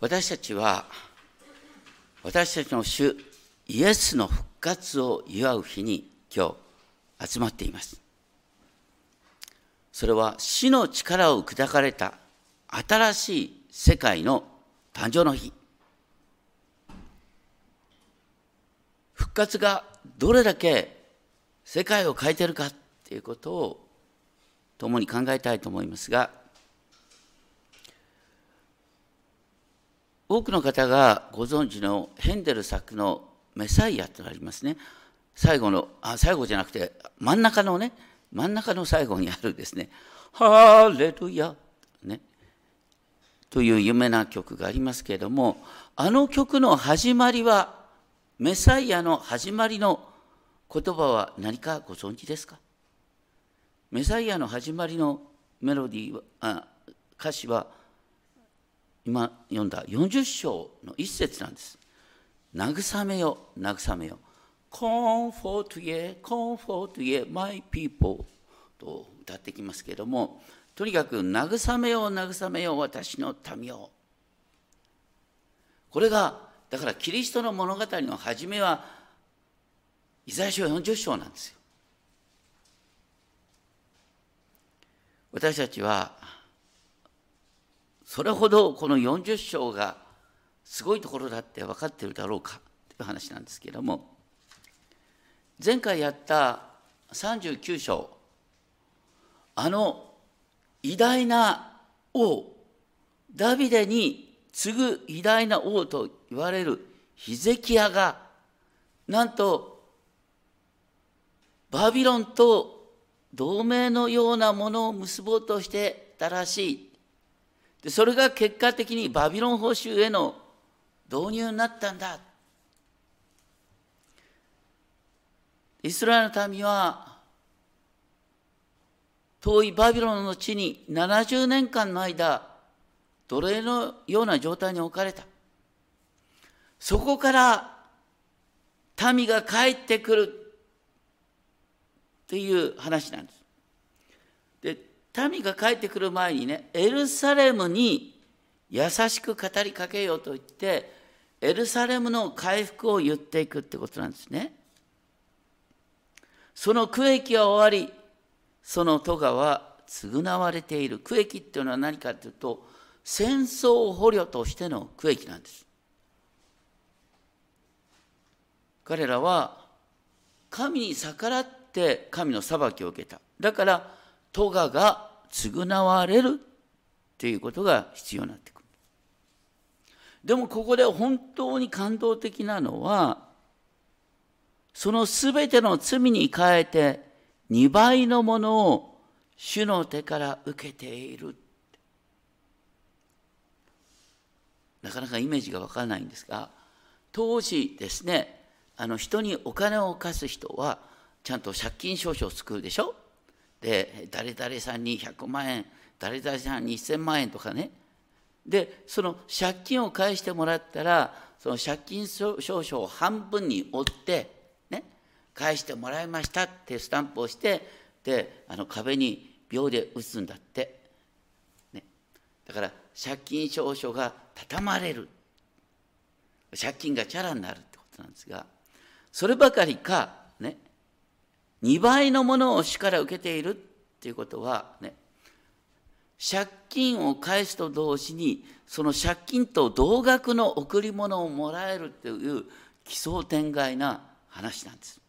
私たちは私たちの主イエスの復活を祝う日に今日集まっています。それは死の力を砕かれた新しい世界の誕生の日。復活がどれだけ世界を変えてるかっていうことを共に考えたいと思いますが多くの方がご存知のヘンデル作のメサイアとなりますね。最後のあ最後じゃなくて真ん中のね真ん中の最後にあるですね「ハレルヤ」ね。という有名な曲がありますけれどもあの曲の始まりはメサイアの始まりの言葉は何かご存知ですか？メサイアの始まりのメロディーはあ歌詞は今読んだ40章の一節なんです。慰めよ、慰めよ。Comfort ye, comfort ye, my people と歌ってきますけれども、とにかく慰めよ、慰めよ、私の民を。これが、だからキリストの物語の初めは、イザヤ書40章なんですよ。私たちはそれほどこの40章がすごいところだって分かってるだろうかという話なんですけれども前回やった39章あの偉大な王ダビデに次ぐ偉大な王と言われるヒゼキヤがなんとバビロンと同盟のようなものを結ぼうとしてたらしい。でそれが結果的にバビロン報酬への導入になったんだ。イスラエルの民は遠いバビロンの地に70年間の間奴隷のような状態に置かれた。そこから民が帰ってくるっていう話なんです。民が帰ってくる前にねエルサレムに優しく語りかけようと言ってエルサレムの回復を言っていくってことなんですね。その区域は終わりその戸川は償われている区域っていうのは何かというと戦争捕虜としての区域なんです。彼らは神に逆らって神の裁きを受けた。だから戸賀が償われるっていうことが必要になってくる。でもここで本当に感動的なのはその全ての罪に変えて2倍のものを主の手から受けている。なかなかイメージがわからないんですが当時ですねあの人にお金を貸す人はちゃんと借金証書を作るでしょ？で誰々さんに100万円誰々さんに1000万円とかね。でその借金を返してもらったらその借金証書を半分に折ってね返してもらいましたってスタンプをしてであの壁に秒で打つんだって、ね、だから借金証書が畳まれる。借金がチャラになるってことなんですがそればかりか2倍のものを主から受けているっていうことはね借金を返すと同時にその借金と同額の贈り物をもらえるっていう奇想天外な話なんです。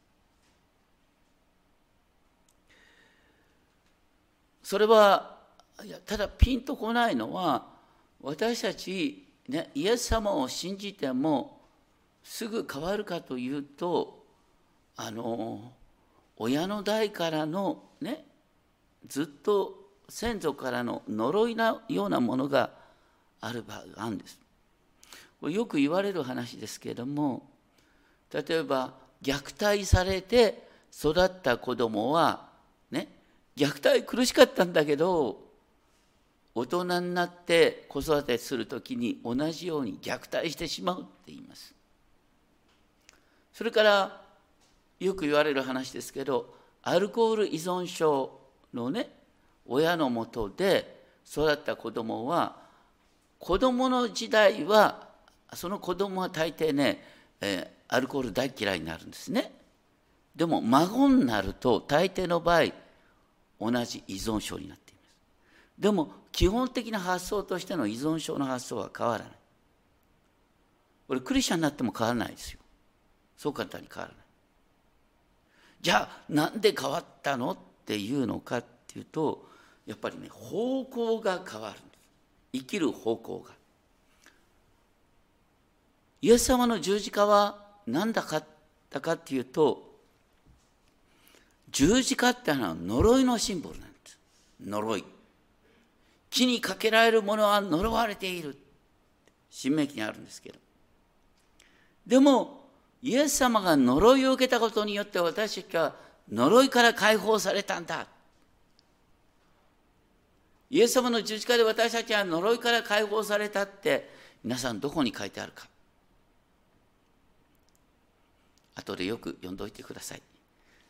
それはいやただピンとこないのは私たち、ね、イエス様を信じてもすぐ変わるかというとあの親の代からのねずっと先祖からの呪いなようなものがある場合があるんです。よく言われる話ですけれども例えば虐待されて育った子供はね虐待苦しかったんだけど大人になって子育てする時に同じように虐待してしまうって言います。それからよく言われる話ですけどアルコール依存症のね親のもとで育った子供は子供の時代はその子供は大抵ね、えー、アルコール大嫌いになるんですね。でも孫になると大抵の場合同じ依存症になっています。でも基本的な発想としての依存症の発想は変わらない。これクリスチャンになっても変わらないですよ。そう簡単に変わらない。じゃあなんで変わったのっていうのかっていうとやっぱりね方向が変わる生きる方向が。イエス様の十字架は何だったかっていうと十字架ってのは呪いのシンボルなんです。呪い。木にかけられるものは呪われている。新明記にあるんですけど。でもイエス様が呪いを受けたことによって私たちは呪いから解放されたんだ。イエス様の十字架で私たちは呪いから解放されたって皆さんどこに書いてあるか。後でよく読んどいてください。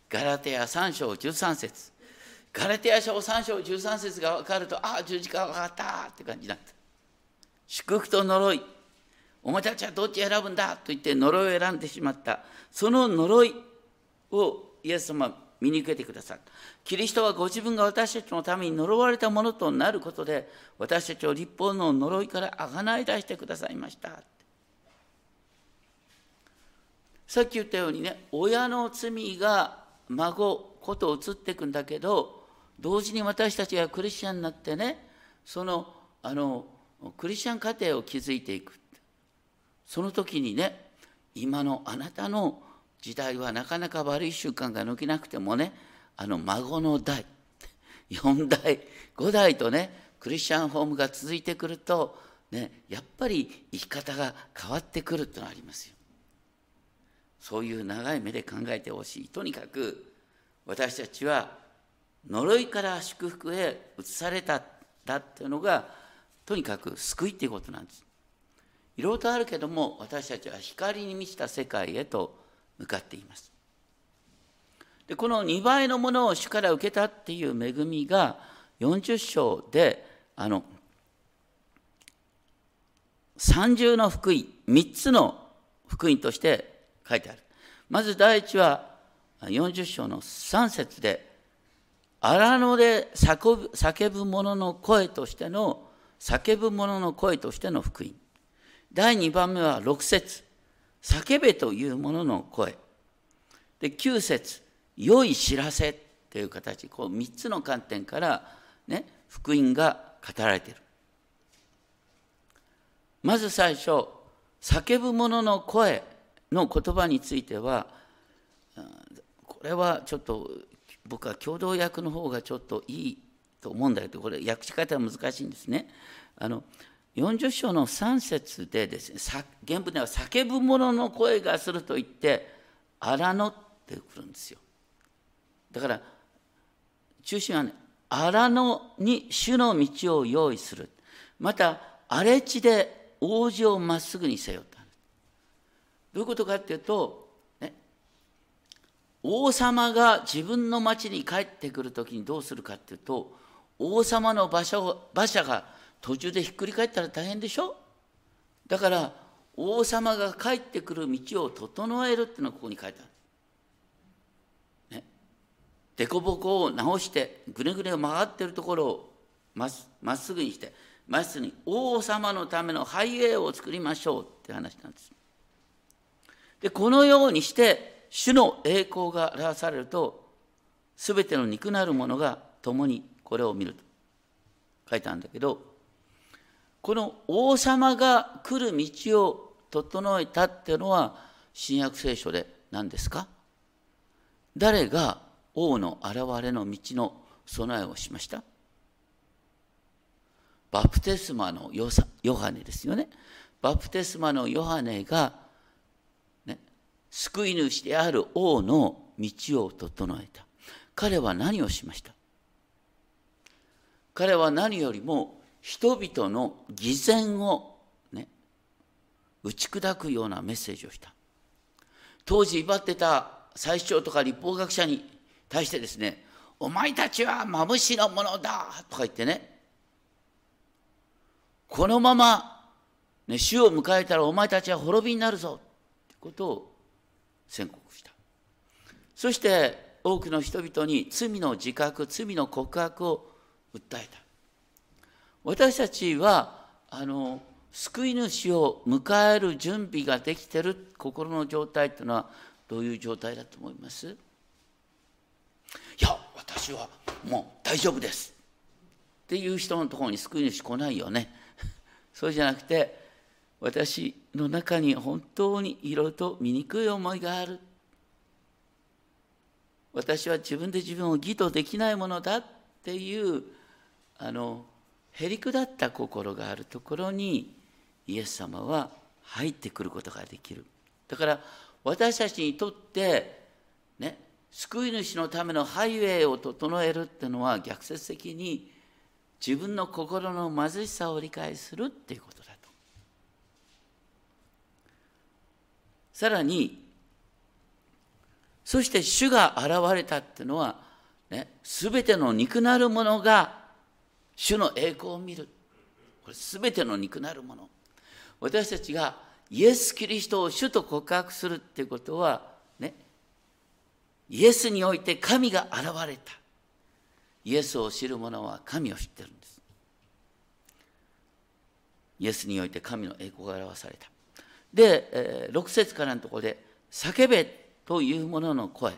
ガラテヤ3章13節。ガラテヤ書3章13節が分かるとああ十字架分かったって感じになった祝福と呪い。お前たちはどっち選ぶんだと言って呪いを選んでしまった。その呪いをイエス様は見に受けてくださった。キリストはご自分が私たちのために呪われたものとなることで私たちを立法の呪いからあがない出してくださいました。さっき言ったようにね親の罪が孫こと移っていくんだけど同時に私たちがクリスチャンになってねそのあのクリスチャン家庭を築いていく。その時にね今のあなたの時代はなかなか悪い習慣が抜けなくてもねあの孫の代 4代5代とねクリスチャンホームが続いてくると、ね、やっぱり生き方が変わってくるってのありますよ。そういう長い目で考えてほしい。とにかく私たちは呪いから祝福へ移されただっていうのがとにかく救いっていうことなんです。いろいろとあるけども私たちは光に満ちた世界へと向かっています。でこの2倍のものを主から受けたっていう恵みが40章であの三重の福音3つの福音として書いてある。まず第一は40章の3節で荒野で叫ぶ者の声としての叫ぶ者の声としての福音。第2番目は6節叫べというものの声。で、9節良い知らせっていう形、こう3つの観点から、ね、福音が語られている。まず最初、叫ぶ者の声の言葉については、これはちょっと僕は共同訳の方がちょっといいと思うんだけど、これ訳し方は難しいんですね。あの40章の3節でですね、原文では叫ぶ者の声がすると言って、荒野ってくるんですよ。だから、中心はね、荒野に主の道を用意する。また、荒れ地で王子をまっすぐにせよと。どういうことかっていうと、ね、王様が自分の町に帰ってくるときにどうするかっていうと、王様の馬車を馬車が途中でひっくり返ったら大変でしょ？だから王様が帰ってくる道を整えるっていうのがここに書いてある。ね。凸凹を直してぐねぐね曲がってるところをまっすぐにしてまっすぐに王様のためのハイウェイを作りましょうって話なんです。でこのようにして主の栄光が表されると全ての肉なるものが共にこれを見ると書いてあるんだけどこの王様が来る道を整えたっていうのは新約聖書で何ですか？誰が王の現れの道の備えをしました？バプテスマのヨハネですよね。バプテスマのヨハネが、ね、救い主である王の道を整えた。彼は何をしました？彼は何よりも人々の偽善をね、打ち砕くようなメッセージをした。当時威張ってた最主張とか立法学者に対してですね、お前たちはマムシのものだとか言ってね、このまま、ね、主を迎えたらお前たちは滅びになるぞということを宣告したそして多くの人々に罪の自覚罪の告白を訴えた私たちはあの救い主を迎える準備ができてる心の状態っていうのはどういう状態だと思います？いや私はもう大丈夫です。っていう人のところに救い主来ないよね。そうじゃなくて私の中に本当にいろいろと醜い思いがある。私は自分で自分を義とできないものだっていうあのへりくだった心があるところにイエス様は入ってくることができる。だから私たちにとってね救い主のためのハイウェイを整えるっていうのは逆説的に自分の心の貧しさを理解するっていうことだと。さらにそして主が現れたっていうのは、ね、全ての肉なるものが主の栄光を見る。これ全ての肉なるもの。私たちがイエス・キリストを主と告白するっていうことはねイエスにおいて神が現れた。イエスを知る者は神を知ってるんです。イエスにおいて神の栄光が表された。で、えー、6節からのところで「叫べ」というものの声。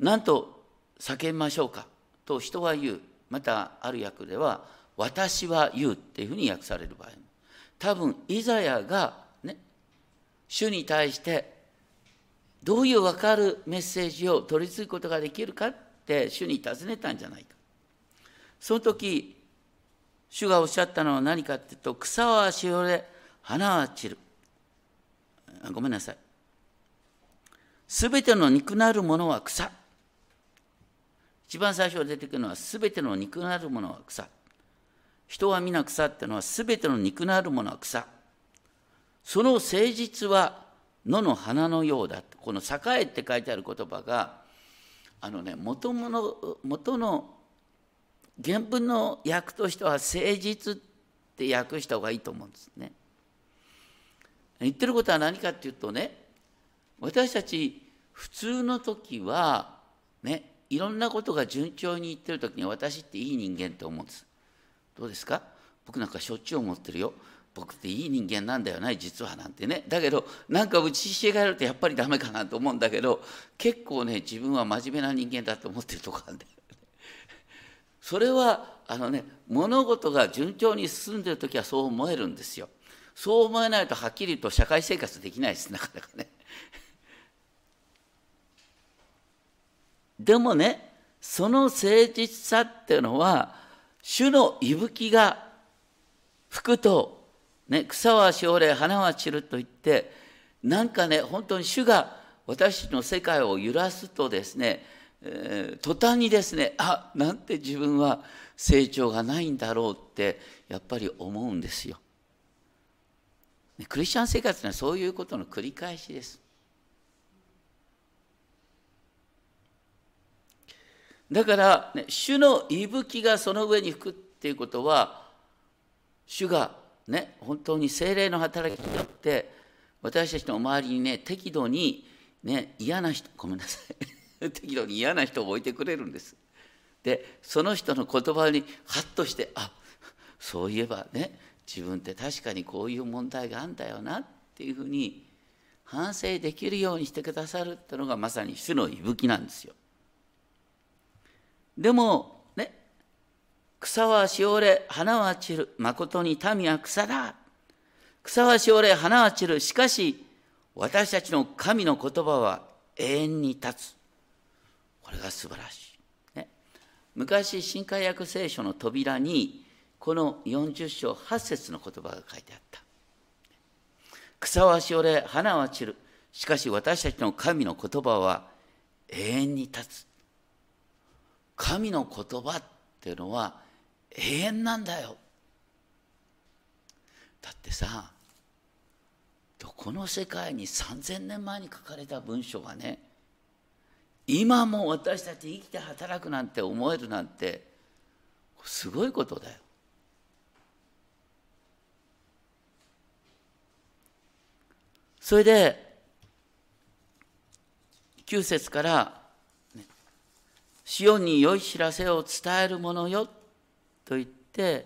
なんと叫びましょうか。と人は言う。またある訳では「私は言う」っていうふうに訳される場合も。多分イザヤがね主に対してどういう分かるメッセージを取り継ぐことができるかって主に尋ねたんじゃないか。その時主がおっしゃったのは何かっていうと草はしおれ花は散る。ごめんなさい。すべての肉なるものは草。一番最初に出てくるのはすべての肉なるものは草。人は皆草っていうのはすべての肉なるものは草。その誠実は野の花のようだこの「栄」って書いてある言葉があのね元の元の原文の訳としては誠実って訳した方がいいと思うんですね。言ってることは何かっていうとね私たち普通の時はねいろんなことが順調にいってる時に私っていい人間って思うんです。どうですか？僕なんかしょっちゅう思ってるよ。僕っていい人間なんだよな実はなんてね。だけどなんか打ちひしがれるとやっぱりダメかなと思うんだけど結構ね自分は真面目な人間だと思ってるとこあるんだよ それはあのね物事が順調に進んでる時はそう思えるんですよ。そう思えないとはっきり言うと社会生活できないですなかなかね。でもねその誠実さっていうのは主の息吹が吹くとね、草はしおれ花は散ると言ってなんかね本当に主が私の世界を揺らすとですね、えー、途端にですねあなんて自分は成長がないんだろうってやっぱり思うんですよ。クリスチャン生活にはそういうことの繰り返しです。だから、ね、主の息吹がその上に吹くっていうことは主がね、本当に精霊の働きによって私たちの周りにね適度に、ね、嫌な人ごめんなさい 適度に嫌な人を置いてくれるんです。でその人の言葉にハッとしてあそういえばね自分って確かにこういう問題があんだよなっていうふうに反省できるようにしてくださるっていうのがまさに主の息吹なんですよ。でもね草はしおれ、花は散る。誠に民は草だ。草はしおれ、花は散る。しかし、私たちの神の言葉は永遠に立つ。これが素晴らしい。ね、昔、新海訳聖書の扉に、この40章8節の言葉が書いてあった。草はしおれ、花は散る。しかし私たちの神の言葉は永遠に立つ。神の言葉っていうのは永遠なんだよだってさどこの世界に3,000年前に書かれた文章がね今も私たち生きて働くなんて思えるなんてすごいことだよ。それで9節からシオンに良い知らせを伝えるものよ」と言って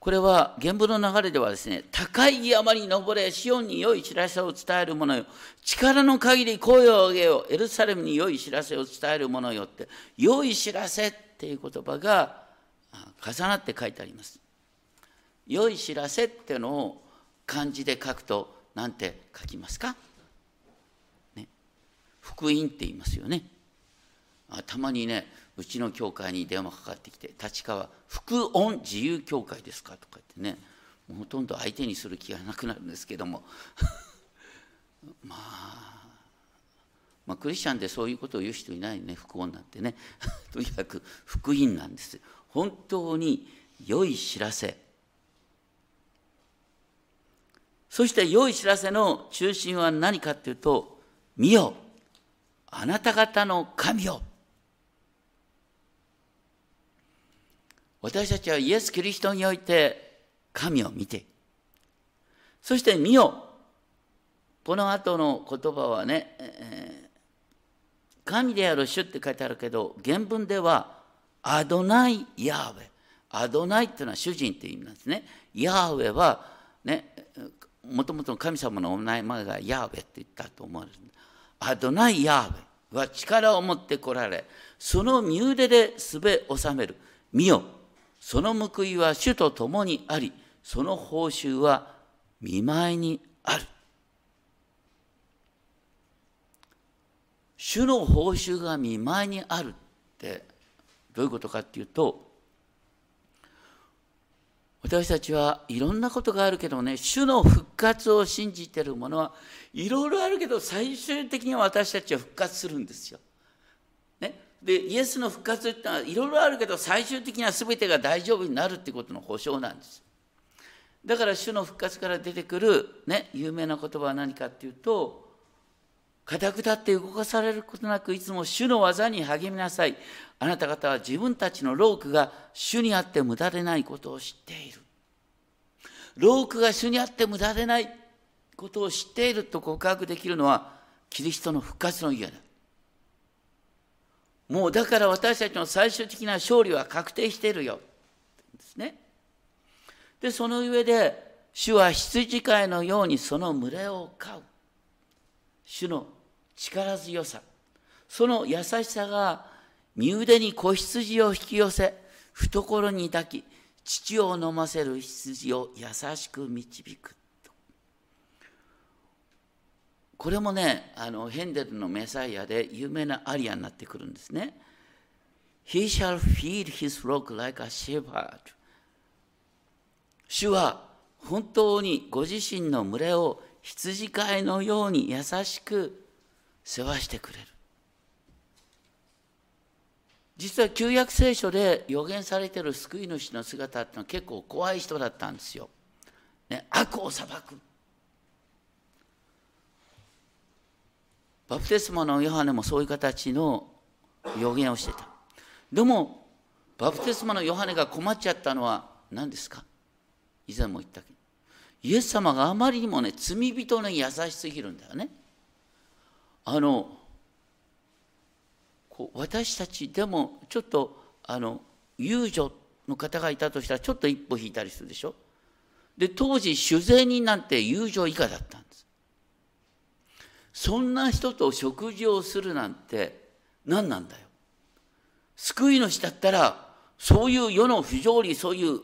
これは原文の流れではですね、高い山に登れ、シオンに良い知らせを伝える者よ。力の限り声を上げよう。エルサレムに良い知らせを伝える者よって、良い知らせっていう言葉が重なって書いてあります。良い知らせっていうのを漢字で書くと何て書きますか、福音って言いますよね。たまにねうちの教会に電話かかってきて「立川福音自由教会ですか?」とか言ってねもうほとんど相手にする気がなくなるんですけども。まあまあ、クリスチャンでそういうことを言う人いないね福音なんてね。とにかく福音なんです。本当に良い知らせ。そして良い知らせの中心は何かっていうと「見よあなた方の神よ」私たちはイエス・キリストにおいて神を見て、そして見よ。この後の言葉はね、えー、神である主って書いてあるけど、原文ではアドナイ・ヤーウェ。アドナイっていうのは主人っていう意味なんですね。ヤーウェは、ね、もともとの神様のお名前がヤーウェって言ったと思われる。アドナイ・ヤーウェは力を持って来られ、その身腕ですべ収める。見よ。その報いは主と共にあり、その報酬は見舞いにある。主の報酬が見舞いにあるってどういうことかっていうと私たちはいろんなことがあるけどね主の復活を信じてるものはいろいろあるけど最終的には私たちは復活するんですよ。ねでイエスの復活ってのはいろいろあるけど最終的には全てが大丈夫になるっていうことの保証なんですだから主の復活から出てくる、ね、有名な言葉は何かっていうと固く立って動かされることなくいつも主の技に励みなさいあなた方は自分たちのロークが主にあって無駄でないことを知っているロークが主にあって無駄でないことを知っていると告白できるのはキリストの復活の家だもうだから私たちの最終的な勝利は確定しているよ。ですね。で、その上で、主は羊飼いのようにその群れを飼う。主の力強さ。その優しさが身腕に子羊を引き寄せ、懐に抱き、乳を飲ませる羊を優しく導く。これもねあのヘンデルのメサイアで有名なアリアになってくるんですね。He shall feed his flock like a shepherd. 主は本当にご自身の群れを羊飼いのように優しく世話してくれる。実は旧約聖書で予言されてる救い主の姿ってのは結構怖い人だったんですよ。ね、悪を裁く。バプテスマのヨハネもそういう形の予言をしてた。でも、バプテスマのヨハネが困っちゃったのは何ですか？以前も言ったけど。イエス様があまりにもね、罪人に優しすぎるんだよね。あの、こう私たちでもちょっと、あの、遊女の方がいたとしたらちょっと一歩引いたりするでしょ？で、当時、主税人なんて友情以下だったんです。そんな人と食事をするなんて何なんだよ。救い主だったらそういう世の不条理そういう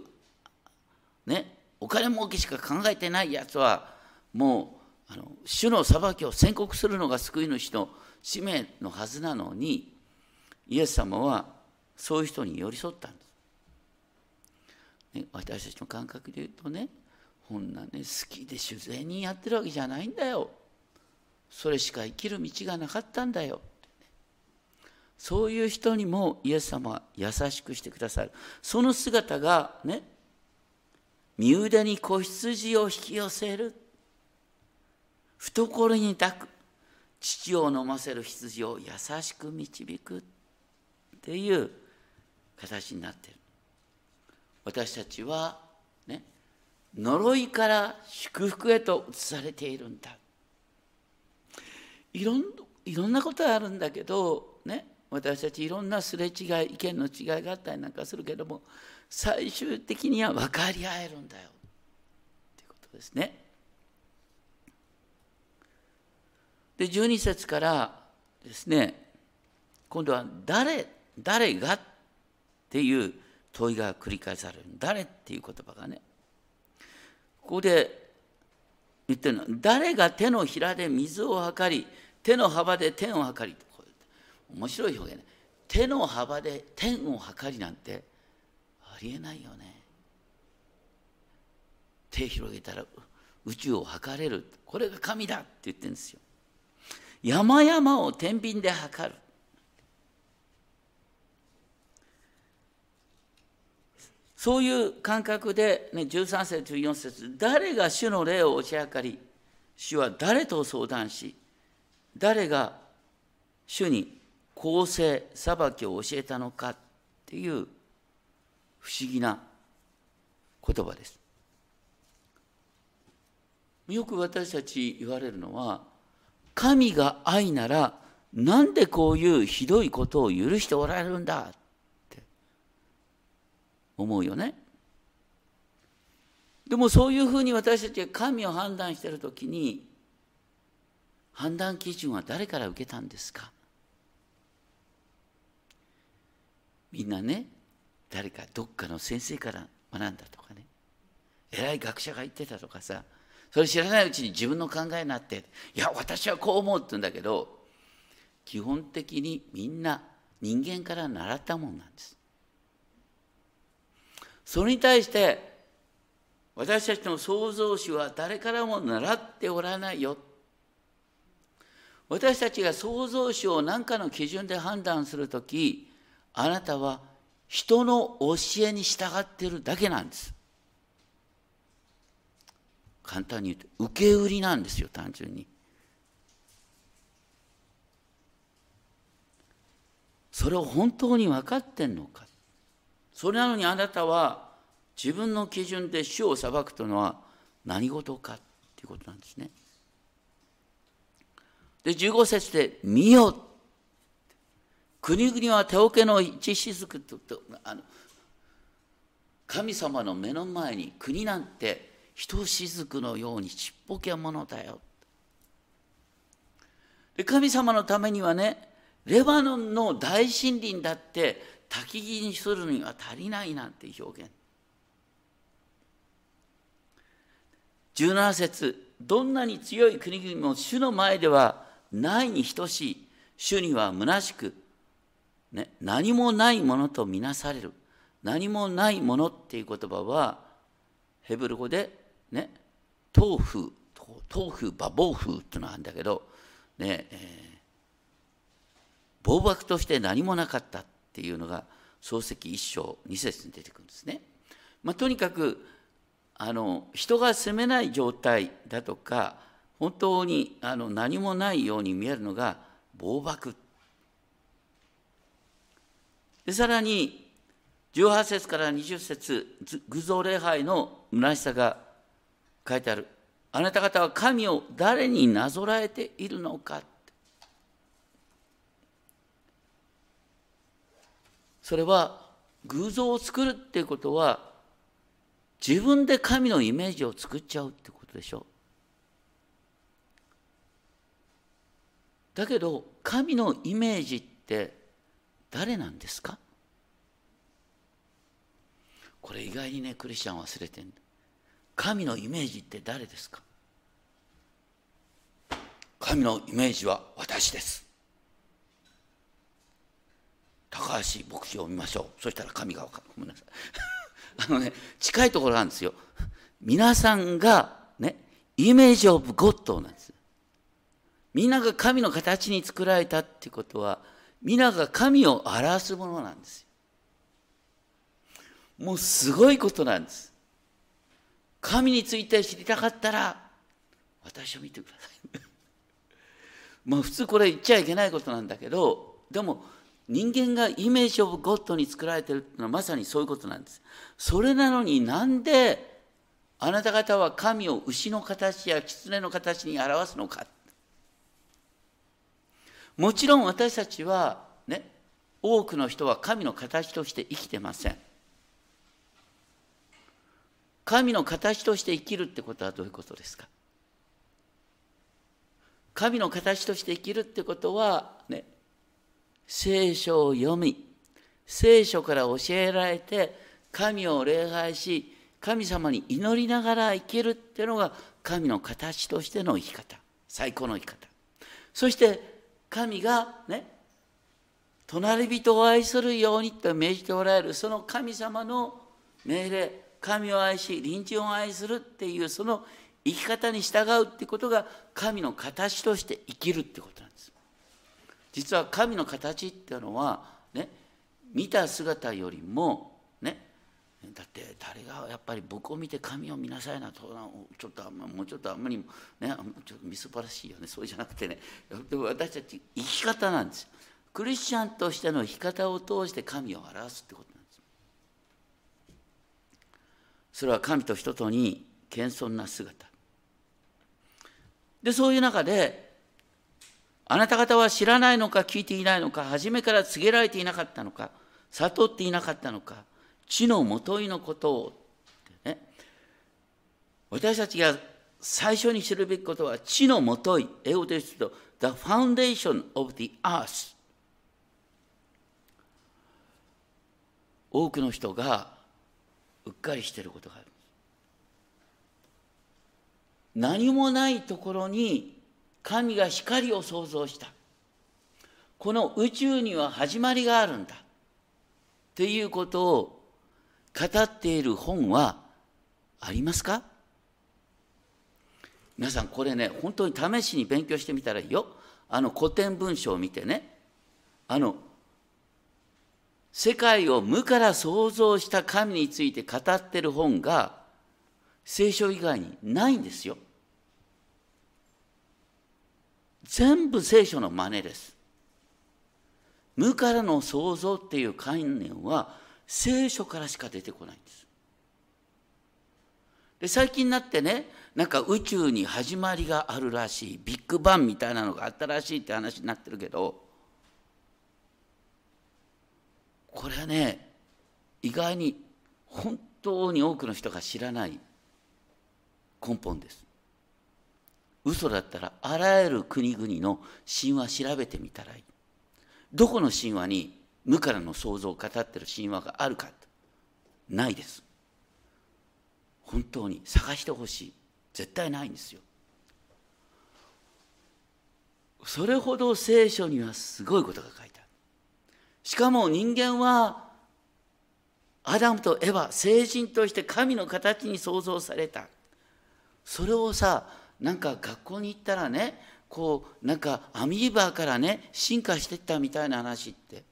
ねお金儲けしか考えてないやつはもうあの主の裁きを宣告するのが救い主の使命のはずなのにイエス様はそういう人に寄り添ったんです。ね、私たちの感覚で言うとねこんなね好きで主税人やってるわけじゃないんだよ。それしか生きる道がなかったんだよ。そういう人にもイエス様は優しくしてくださる。その姿がね、身腕に子羊を引き寄せる。懐に抱く。父を飲ませる羊を優しく導く。っていう形になってる。私たちはね、呪いから祝福へと移されているんだいろんいろんなことがあるんだけどね私たちいろんなすれ違い意見の違いがあったりなんかするけども最終的には分かり合えるんだよということですね。で12節からですね今度は誰誰がっていう問いが繰り返される。誰っていう言葉がね。ここで言ってるのは誰が手のひらで水を測り手の幅で天を測り。面白い表現ね。手の幅で天を測りなんてありえないよね。手広げたら宇宙を測れる。これが神だって言ってるんですよ。山々を天秤で測るそういう感覚で、ね、13節14節誰が主の霊を教えかり主は誰と相談し誰が主に公正裁きを教えたのかっていう不思議な言葉です。よく私たち言われるのは神が愛ならなんでこういうひどいことを許しておられるんだって思うよね。でもそういうふうに私たちが神を判断しているときに判断基準は誰から受けたんですか？みんなね誰かどっかの先生から学んだとかね偉い学者が言ってたとかさそれ知らないうちに自分の考えになっていや私はこう思うって言うんだけど基本的にみんな人間から習ったもんなんですそれに対して私たちの創造主は誰からも習っておらないよ私たちが創造主を何かの基準で判断するときあなたは人の教えに従っているだけなんです。簡単に言うと受け売りなんですよ単純に。それを本当に分かってんのかそれなのにあなたは自分の基準で主を裁くというのは何事かっていうことなんですね。で15節で「見よ」国々は手桶の一雫ととあの神様の目の前に国なんて一雫のようにちっぽけものだよ。で神様のためにはねレバノンの大森林だって焚き木にするには足りないなんて表現。17節どんなに強い国々も主の前ではないに等しい主には虚しくね、何もないものとみなされる何もないものっていう言葉はヘブル語でね豆腐豆腐バボウフっていうのがあるんだけどね、えー、暴漠として何もなかったっていうのが漱石一章二節に出てくるんですね。まあ、とにかくあの人が責めない状態だとか本当にあの何もないように見えるのが暴漠でさらに18節から20節偶像礼拝の虚しさが書いてある。あなた方は神を誰になぞらえているのかそれは偶像を作るっていうことは自分で神のイメージを作っちゃうってことでしょ。だけど神のイメージって誰なんですか？これ意外にねクリスチャン忘れてるんだ。神のイメージって誰ですか？神のイメージは私です。高橋牧師を見ましょう。そしたら神が分かる。ごめんなさい。あのね近いところなんですよ。皆さんがねイメージオブゴッドなんです。みんなが神の形に作られたってことは皆が神を表すものなんですよ。もうすごいことなんです。神について知りたかったら、私を見てください。まあ普通これ言っちゃいけないことなんだけど、でも人間がイメージオブゴッドに作られてるっていうのはまさにそういうことなんです。それなのになんであなた方は神を牛の形や狐の形に表すのかもちろん私たちはね多くの人は神の形として生きてません神の形として生きるってことはどういうことですか？神の形として生きるってことはね聖書を読み聖書から教えられて神を礼拝し神様に祈りながら生きるっていうのが神の形としての生き方。最高の生き方。そして神がね隣人を愛するようにと命じておられるその神様の命令。神を愛し隣人を愛するっていうその生き方に従うってことが神の形として生きるってことなんです。実は神の形っていうのはね見た姿よりもねだって誰がやっぱり僕を見て神を見なさいなとちょっともうちょっとあんまりねちょっとみすばらしいよね。そうじゃなくてね。でも私たち生き方なんです。クリスチャンとしての生き方を通して神を表すってことなんですそれは神と人とに謙遜な姿。でそういう中であなた方は知らないのか聞いていないのか初めから告げられていなかったのか悟っていなかったのか地のもといのことを、ね、私たちが最初に知るべきことは地のもとい。英語で言うと The foundation of the earth 多くの人がうっかりしてることがある。何もないところに神が光を創造した。この宇宙には始まりがあるんだ。っていうことを語っている本はありますか？皆さんこれね本当に試しに勉強してみたらいいよ。あの古典文書を見てね。あの世界を無から創造した神について語ってる本が聖書以外にないんですよ。全部聖書の真似です。無からの創造っていう概念は聖書からしか出てこないんです。で最近になってねなんか宇宙に始まりがあるらしいビッグバンみたいなのがあったらしいって話になってるけどこれはね意外に本当に多くの人が知らない根本です。嘘だったらあらゆる国々の神話調べてみたらいい。どこの神話に無からの創造を語ってる神話があるかないです。本当に探してほしい。絶対ないんですよ。それほど聖書にはすごいことが書いてある。しかも人間はアダムとエヴァ、聖人として神の形に創造された。それをさなんか学校に行ったらねこうなんかアミーバーからね進化していったみたいな話って。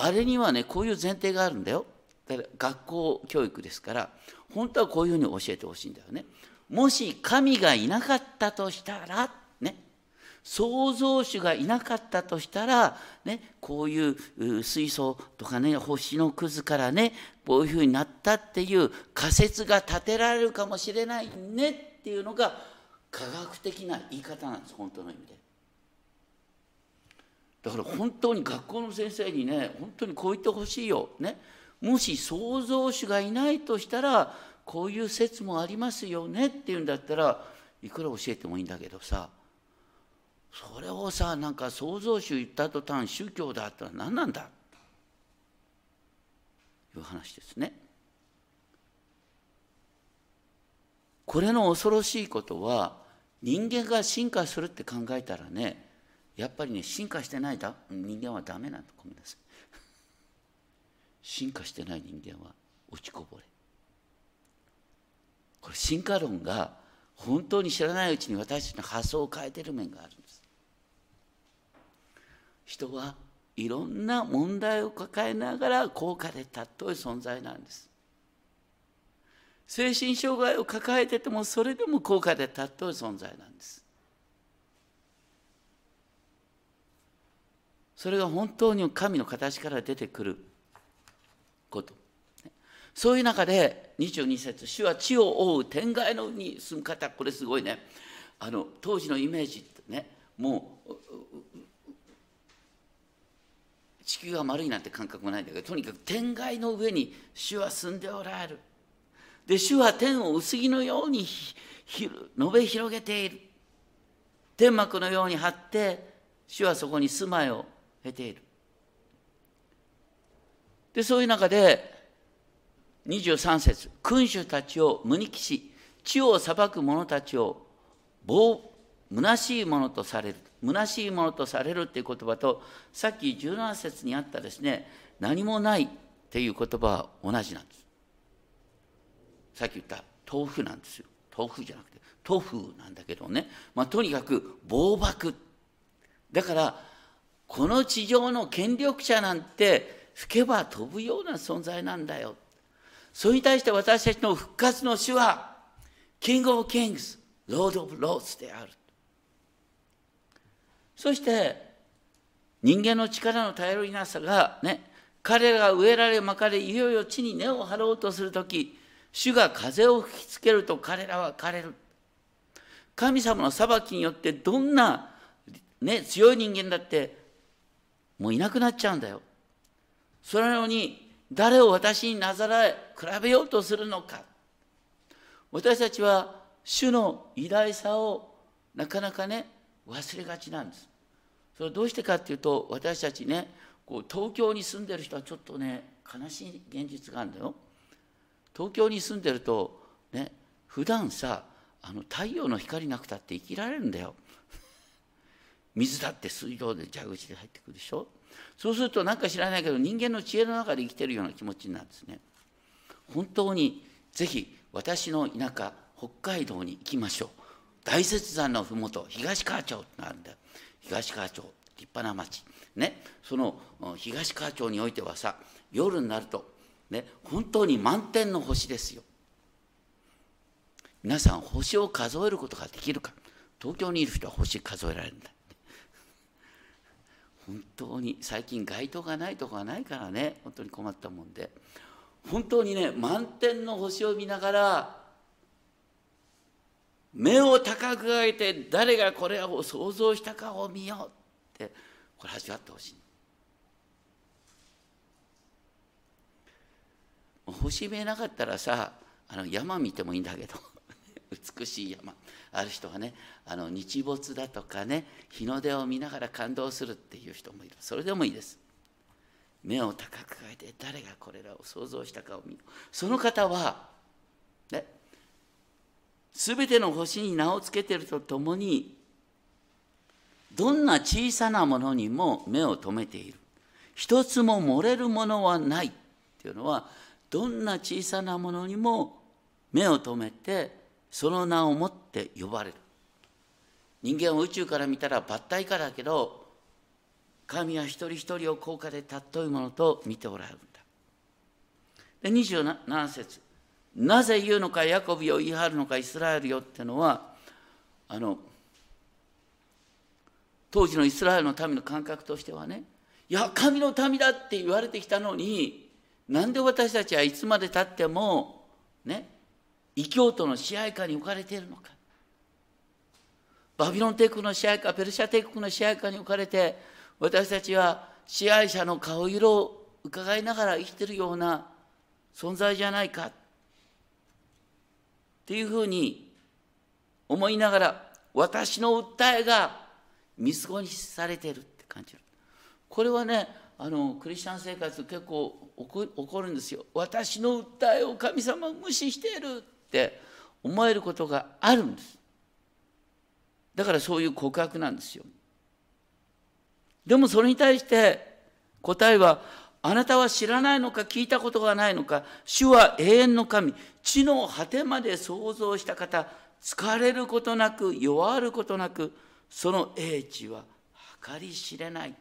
あれにはねこういう前提があるんだよ。だから学校教育ですから。本当はこういうふうに教えてほしいんだよね。もし神がいなかったとしたらね創造主がいなかったとしたら、ね、こういう水素とかね星のくずからねこういうふうになったっていう仮説が立てられるかもしれないねっていうのが科学的な言い方なんです本当の意味で。だから本当に学校の先生にね本当にこう言ってほしいよ。ね、もし創造主がいないとしたらこういう説もありますよねっていうんだったらいくら教えてもいいんだけどさそれをさなんか創造主言った途端宗教だったら何なんだ？という話ですね。これの恐ろしいことは人間が進化するって考えたらねやっぱりね進化してないだ。人間はダメなんだ。ごめんなさい。進化してない人間は落ちこぼれ。これ進化論が本当に知らないうちに私たちの発想を変えてる面がある。人はいろんな問題を抱えながら高価で尊い存在なんです。精神障害を抱えててもそれでも高価で尊い存在なんです。それが本当に神の形から出てくること。そういう中で22節主は地を覆う天外のに住む方。これすごいね。あの当時のイメージってねもう地球が丸いなんて感覚もないんだけどとにかく天外の上に主は住んでおられる。で主は天を薄着のように述べ広げている。天幕のように張って主はそこに住まいを経ている。でそういう中で23節君主たちを無に帰し地を裁く者たちを棒虚しいものとされる。虚しいものとされるっていう言葉とさっき17節にあったですね何もないっていう言葉は同じなんです。さっき言った豆腐なんですよ。豆腐じゃなくて豆腐なんだけどね、まあ、とにかく暴漠。だからこの地上の権力者なんて吹けば飛ぶような存在なんだよ。それに対して私たちの復活の主は King of Kings, Lord of Lords である。そして人間の力の頼りなさがね彼らが植えられまかれいよいよ地に根を張ろうとする時主が風を吹きつけると彼らは枯れる。神様の裁きによってどんな、ね、強い人間だってもういなくなっちゃうんだよ。それなのに誰を私になざらえ比べようとするのか。私たちは主の偉大さをなかなかね忘れがちなんです。それどうしてかっていうと私たちねこう東京に住んでる人はちょっとね悲しい現実があるんだよ。東京に住んでるとね普段さあの太陽の光なくたって生きられるんだよ。水だって水道で蛇口で入ってくるでしょそうすると何か知らないけど人間の知恵の中で生きてるような気持ちになるんですね。本当にぜひ私の田舎北海道に行きましょう。大雪山の麓東川町ってあるんだよ東川町立派な町。ね。その東川町においてはさ夜になるとね本当に満天の星ですよ。皆さん星を数えることができるか。東京にいる人は星数えられるんだ本当に最近街灯がないとこがないからね。本当に困ったもんで。本当にね満天の星を見ながら目を高く上げて誰がこれを想像したかを見ようってこれ味わってほしい。星見えなかったらさあの山見てもいいんだけど 美しい山。ある人はねあの日没だとかね日の出を見ながら感動するっていう人もいる。それでもいいです。目を高く上げて誰がこれらを想像したかを見よう。その方はねすべての星に名を付けているとともにどんな小さなものにも目を留めている。一つも漏れるものはないっていうのはどんな小さなものにも目を留めてその名をもって呼ばれる。人間は宇宙から見たら抜体化だけど神は一人一人を高価で尊いものと見ておられるんだ。で27節。なぜ言うのかヤコビを言い張るのかイスラエルよってのはあの当時のイスラエルの民の感覚としてはねいや神の民だって言われてきたのになんで私たちはいつまでたってもね異教徒の支配下に置かれているのか。バビロン帝国の支配下ペルシャ帝国の支配下に置かれて私たちは支配者の顔色を伺いながら生きてるような存在じゃないか。っていうふうに思いながら私の訴えが見過ごしされてるって感じる。これはねあのクリスチャン生活結構起こるんですよ。私の訴えを神様無視しているって思えることがあるんです。だからそういう告白なんですよ。でもそれに対して答えはあなたは知らないのか聞いたことがないのか主は永遠の神。地の果てまで創造した方疲れることなく弱ることなくその英知は計り知れない。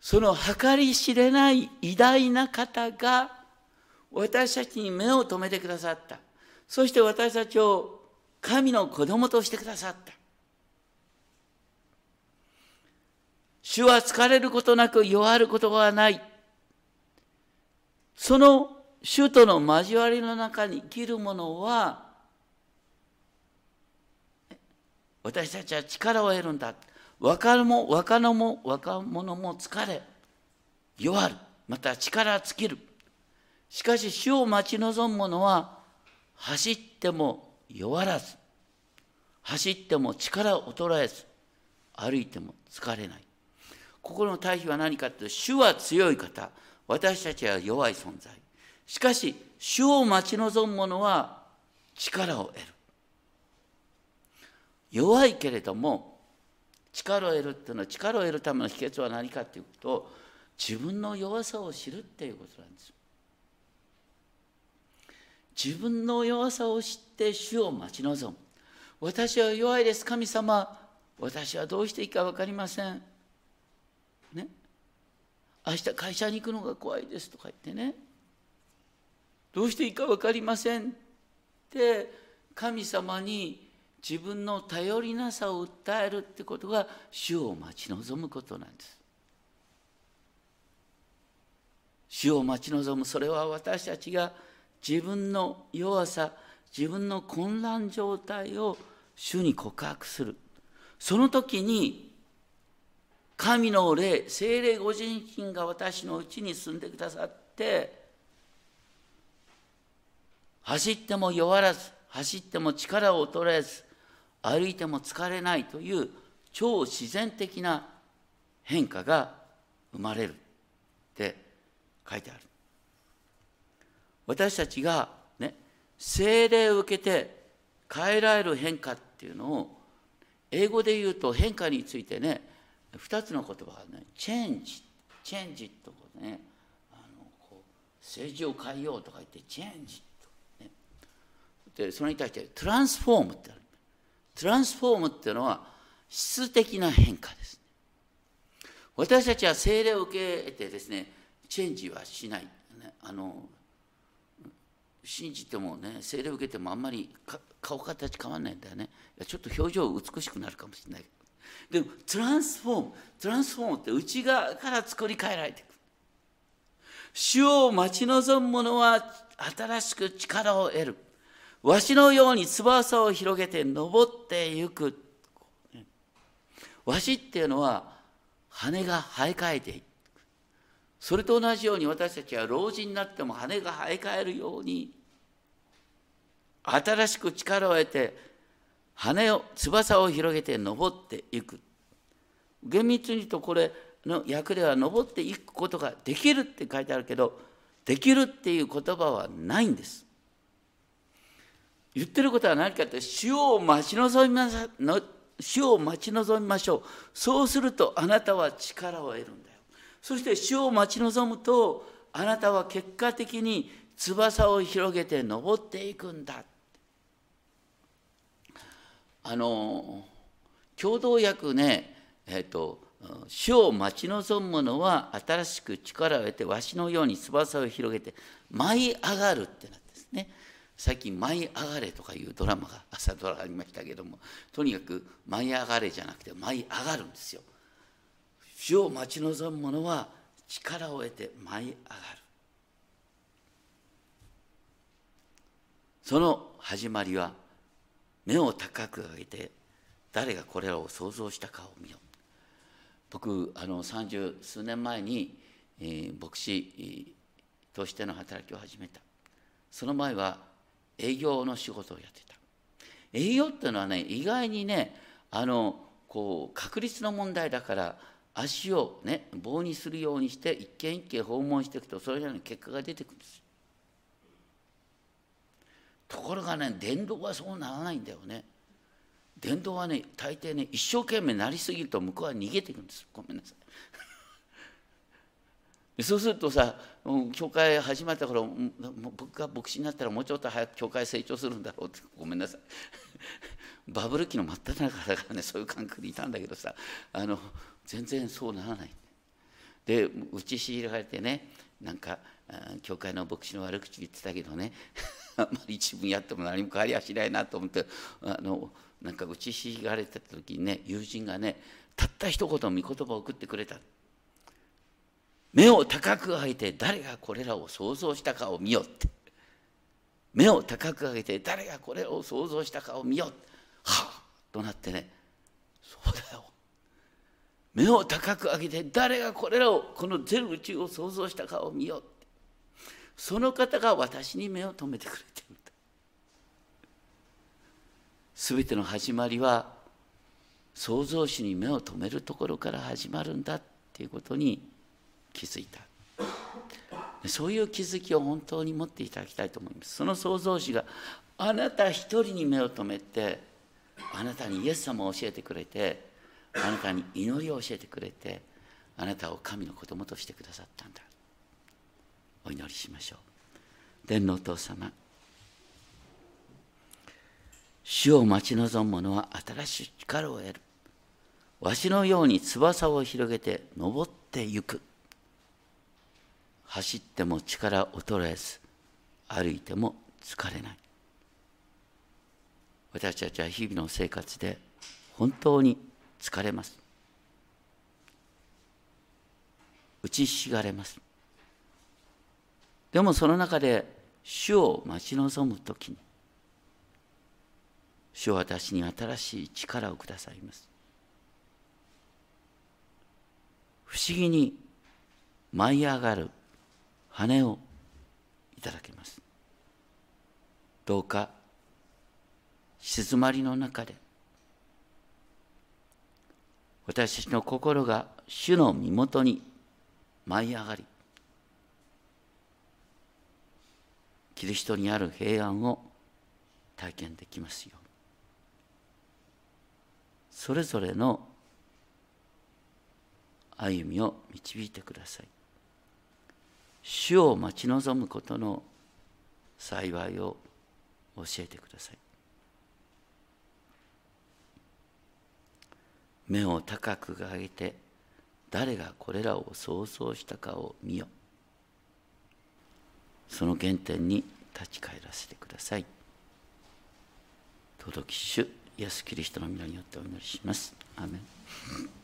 その計り知れない偉大な方が私たちに目を留めてくださった。そして私たちを神の子供としてくださった。主は疲れることなく弱ることがない。その主との交わりの中に生きる者は私たちは力を得るんだ。若者も若者も若者も疲れ弱る。また力尽きる。しかし主を待ち望む者は走っても弱らず。走っても力を衰えず。歩いても疲れない。ここの対比は何かというと主は強い方。私たちは弱い存在。しかし主を待ち望む者は力を得る。弱いけれども力を得るっていうのは力を得るための秘訣は何かっていうと自分の弱さを知るっていうことなんです自分の弱さを知って主を待ち望む。私は弱いです。神様私はどうしていいか分かりません。ね。明日会社に行くのが怖いですとか言ってね。どうしていいか分かりませんって神様に自分の頼りなさを訴えるってことが主を待ち望むことなんです。主を待ち望む。それは私たちが自分の弱さ自分の混乱状態を主に告白する。その時に神の霊精霊ご自身が私のうちに住んでくださって走っても弱らず走っても力を衰えず歩いても疲れないという超自然的な変化が生まれるって書いてある。私たちがね精霊を受けて変えられる変化っていうのを英語で言うと変化についてね2つの言葉がねチェンジチェンジとね。あのこう政治を変えようとか言ってチェンジと、ね、でそれに対してトランスフォームってある。トランスフォームっていうのは質的な変化です、私たちは精霊を受けてですねチェンジはしない、ね、あの信じてもね精霊を受けてもあんまり顔形変わんないんだよね。ちょっと表情美しくなるかもしれない。でもトランスフォームトランスフォームって内側から作り変えられていく主を待ち望む者は新しく力を得る。わしのように翼を広げて登ってゆく。わしっていうのは羽が生え替えていく。それと同じように私たちは老人になっても羽が生え替えるように新しく力を得て羽を翼を広げて登っていく。厳密に言うとこれの役では登っていくことができるって書いてあるけどできるっていう言葉はないんです。言ってることは何かって主を待ち望みま主を待ち望みましょう。そうするとあなたは力を得るんだよ。そして主を待ち望むとあなたは結果的に翼を広げて登っていくんだ。あの共同訳ねえっ、と主を待ち望む者は新しく力を得てわしのように翼を広げて舞い上がるってなってですね最近「舞い上がれ」とかいうドラマが 朝ドラありましたけどもとにかく「舞い上がれ」じゃなくて舞い上がるんですよ。主を待ち望む者は力を得て舞い上がる。その始まりは目を高く上げて誰がこれらを想像したかを見よう。僕あの三十数年前に、えー、牧師としての働きを始めた。その前は営業の仕事をやってた。営業っていうのはね意外にねあのこう確率の問題だから足をね棒にするようにして一軒一軒訪問していくとそれなりに結果が出てくるんですところがね伝道はそうならないんだよね。伝道はね大抵ね一生懸命なりすぎると向こうは逃げていくんです。ごめんなさい。そうするとさ教会始まった頃僕が牧師になったらもうちょっと早く教会成長するんだろうって。ごめんなさい。バブル期の真っ只中だからねそういう感覚でいたんだけどさあの全然そうならない。で打ち強いられてねなんか教会の牧師の悪口言ってたけどね。あんまり一文やっても何も変わりはしないなと思ってあのなんか打ちひがれてた時にね友人がねたった一言御言葉を送ってくれた。目を高く上げて誰がこれらを想像したかを見よって。目を高く上げて誰がこれを想像したかを見よはあとなってねそうだよ。目を高く上げて誰がこれらをこの全宇宙を想像したかを見よって。その方が私に目を留めてくれてる全ての始まりは創造主に目を留めるところから始まるんだっていうことに気づいた。そういう気づきを本当に持っていただきたいと思います。その創造主があなた一人に目を留めてあなたにイエス様を教えてくれてあなたに祈りを教えてくれてあなたを神の子供としてくださったんだ。お祈りしましょう。天のお父様主を待ち望む者は新しい力を得る。わしのように翼を広げて登ってゆく。走っても力衰えず歩いても疲れない。私たちは日々の生活で本当に疲れます。打ちひしがれます。でもその中で主を待ち望む時に主は私に新しい力をくださいます。不思議に舞い上がる羽をいただけます。どうか静まりの中で私たちの心が主の身元に舞い上がりキリストにある平安を体験できますよそれぞれの歩みを導いてください。主を待ち望むことの幸いを教えてください。目を高く上げて誰がこれらを想像したかを見よ。その原点に立ち返らせてください届き主イエス・キリストの皆によってお祈りします。アメン